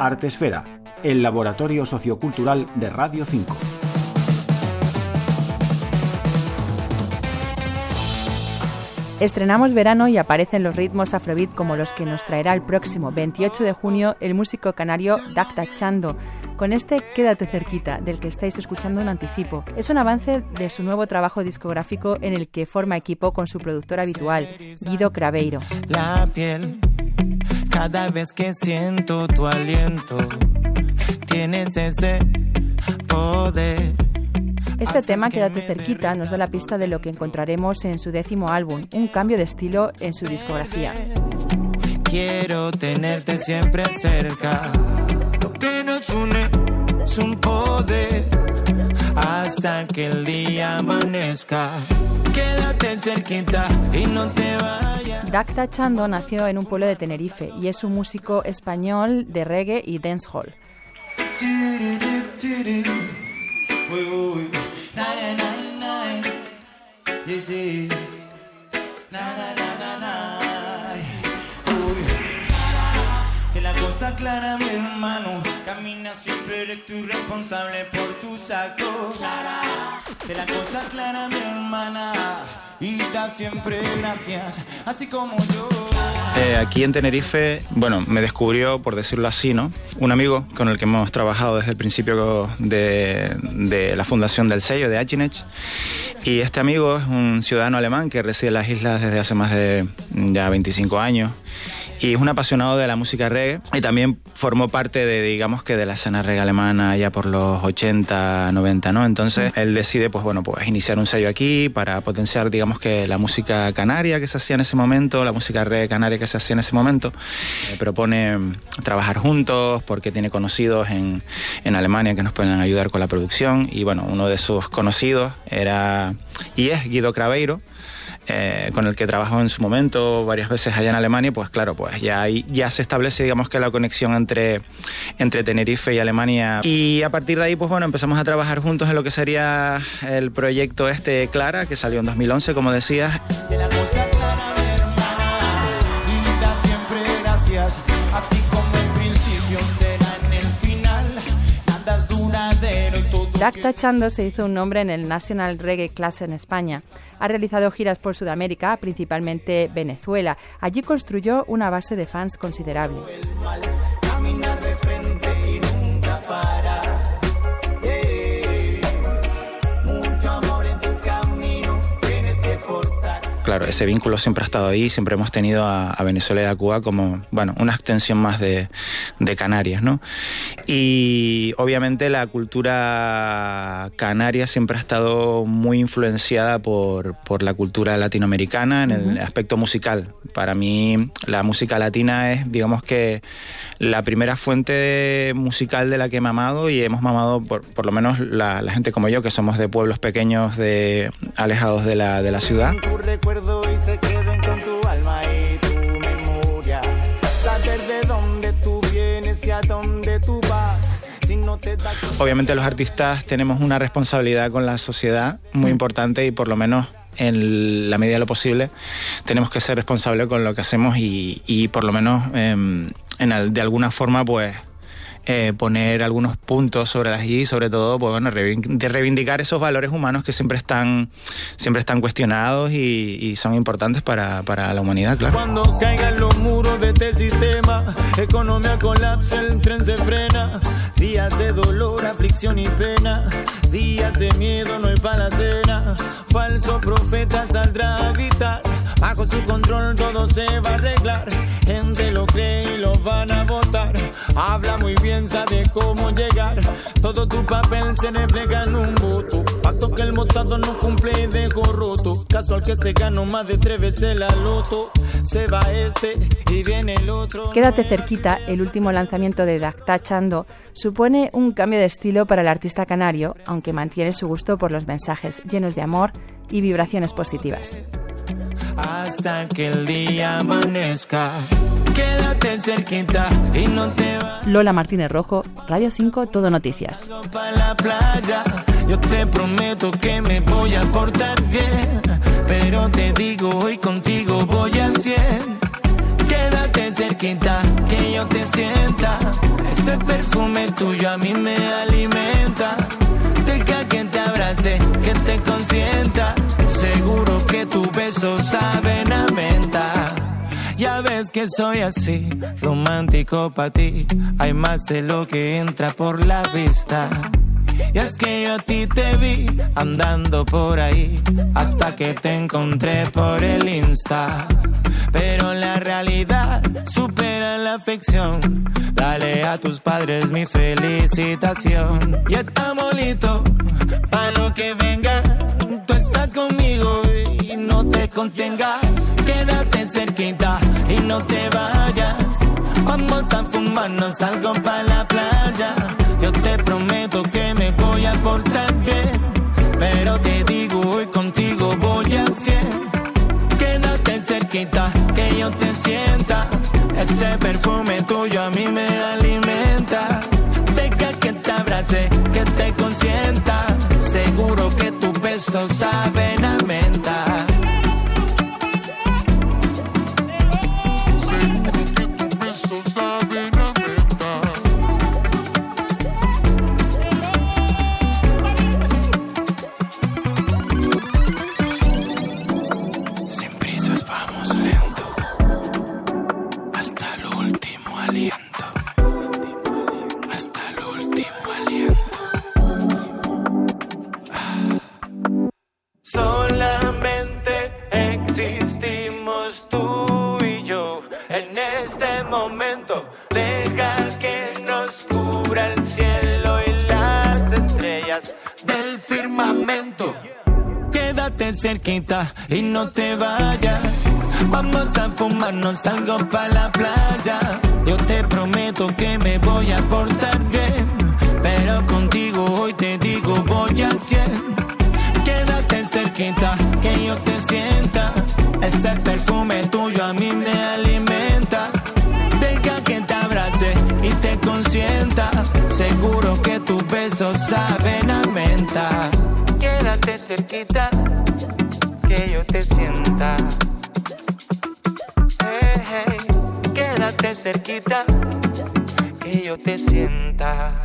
Artesfera, el laboratorio sociocultural de Radio 5. Estrenamos verano y aparecen los ritmos afrobeat como los que nos traerá el próximo 28 de junio el músico canario Dacta Chando. Con este Quédate cerquita, del que estáis escuchando un anticipo. Es un avance de su nuevo trabajo discográfico en el que forma equipo con su productor habitual, Guido Craveiro. La piel, cada vez que siento tu aliento, tienes ese poder este tema, Quédate cerquita, nos da la pista de lo que encontraremos en su décimo álbum, un cambio de estilo en su discografía. Quiero tenerte siempre cerca. Lo que nos une es un poder hasta que el día amanezca. Quédate cerquita y no te vayas. Dacta Chando nació en un pueblo de Tenerife y es un músico español de reggae y dancehall. Te la cosa clara, mi hermano. Camina siempre, eres tú responsable por tus actos. Te la cosa clara, mi hermana. Y. Eh, aquí en Tenerife, bueno, me descubrió, por decirlo así, ¿no? Un amigo con el que hemos trabajado desde el principio de, de la fundación del sello, de Achinech. Y este amigo es un ciudadano alemán que reside en las islas desde hace más de ya 25 años y es un apasionado de la música reggae y también formó parte de, digamos que de la escena reggae alemana ya por los 80, 90, ¿no? Entonces él decide, pues bueno, pues iniciar un sello aquí para potenciar, digamos que la música canaria que se hacía en ese momento, la música reggae canaria que se hacía en ese momento. Eh, propone trabajar juntos porque tiene conocidos en, en Alemania que nos pueden ayudar con la producción y bueno, uno de sus conocidos era y es Guido Craveiro eh, con el que trabajó en su momento varias veces allá en Alemania, pues claro, pues ya, ya se establece, digamos que la conexión entre, entre Tenerife y Alemania. Y a partir de ahí, pues bueno, empezamos a trabajar juntos en lo que sería el proyecto este Clara, que salió en 2011, como decías. Dacta Chando se hizo un nombre en el National Reggae Class en España. Ha realizado giras por Sudamérica, principalmente Venezuela. Allí construyó una base de fans considerable. Claro, ese vínculo siempre ha estado ahí, siempre hemos tenido a, Venezuela y a Cuba como, bueno, una extensión más de, Canarias, ¿no? Y obviamente la cultura canaria siempre ha estado muy influenciada por, la cultura latinoamericana en el aspecto musical. Para mí la música latina es, digamos que, la primera fuente musical de la que he mamado y hemos mamado, por, por lo menos la, gente como yo, que somos de pueblos pequeños, de alejados de la, de la ciudad y se queden con tu alma y tu memoria. Saber de dónde tú vienes y a dónde tú vas. Si no te da Obviamente los artistas tenemos una responsabilidad con la sociedad muy mm. importante y por lo menos en la medida de lo posible tenemos que ser responsables con lo que hacemos y, y por lo menos eh, en, de alguna forma pues eh, poner algunos puntos sobre las y sobre todo pues, bueno, de reivindicar esos valores humanos que siempre están, siempre están cuestionados y, son importantes para, para, la humanidad, claro. Cuando caigan los muros de este sistema, economía colapsa, el tren se frena, días de dolor, aflicción y pena, días de miedo, no hay para la cena, falso profeta saldrá a gritar, bajo su control todo se va a arreglar, gente lo cree y lo van a votar, habla muy bien de cómo llegar. Todo tu papel se refleja en un voto. Que el motado no cumple y dejo roto. Casual que se ganó más de tres veces la loto. Se va este y viene el otro. Quédate cerquita, el último lanzamiento de Dacta Chando supone un cambio de estilo para el artista canario, aunque mantiene su gusto por los mensajes llenos de amor y vibraciones positivas. Hasta que el día amanezca. Quédate cerquita y no te va. Lola Martínez Rojo, Radio 5, Todo Noticias. la playa, yo te prometo que me voy a portar bien. Pero te digo, hoy contigo voy a 100. Quédate cerquita, que yo te sienta Ese perfume tuyo a mí me alimenta. Que tu beso saben a menta. Ya ves que soy así, romántico para ti. Hay más de lo que entra por la vista. Y es que yo a ti te vi andando por ahí hasta que te encontré por el Insta. Pero la realidad supera la ficción. Dale a tus padres mi felicitación. Y estamos listos para lo que venga. Tú estás conmigo contengas. Quédate cerquita y no te vayas. Vamos a fumarnos algo para la playa. Yo te prometo que me voy a portar bien. Pero te digo, hoy contigo voy a cien. Quédate cerquita, que yo te sienta. Ese perfume tuyo a mí me alimenta. Deja que te abrace, que te consienta. Seguro que tus besos saben a aliento. Hasta el último aliento. Solamente existimos tú y yo en este momento. Cerquita y no te vayas. Vamos a fumarnos algo para la playa. Yo te prometo que me voy a portar bien. Pero contigo hoy te digo voy a cien. Quédate cerquita, que yo te sienta. Ese perfume tuyo a mí me alimenta. Deja que te abrace y te consienta. Seguro que tus besos saben a menta. Quédate cerquita que te sienta. Hey, hey, quédate cerquita, que yo te sienta.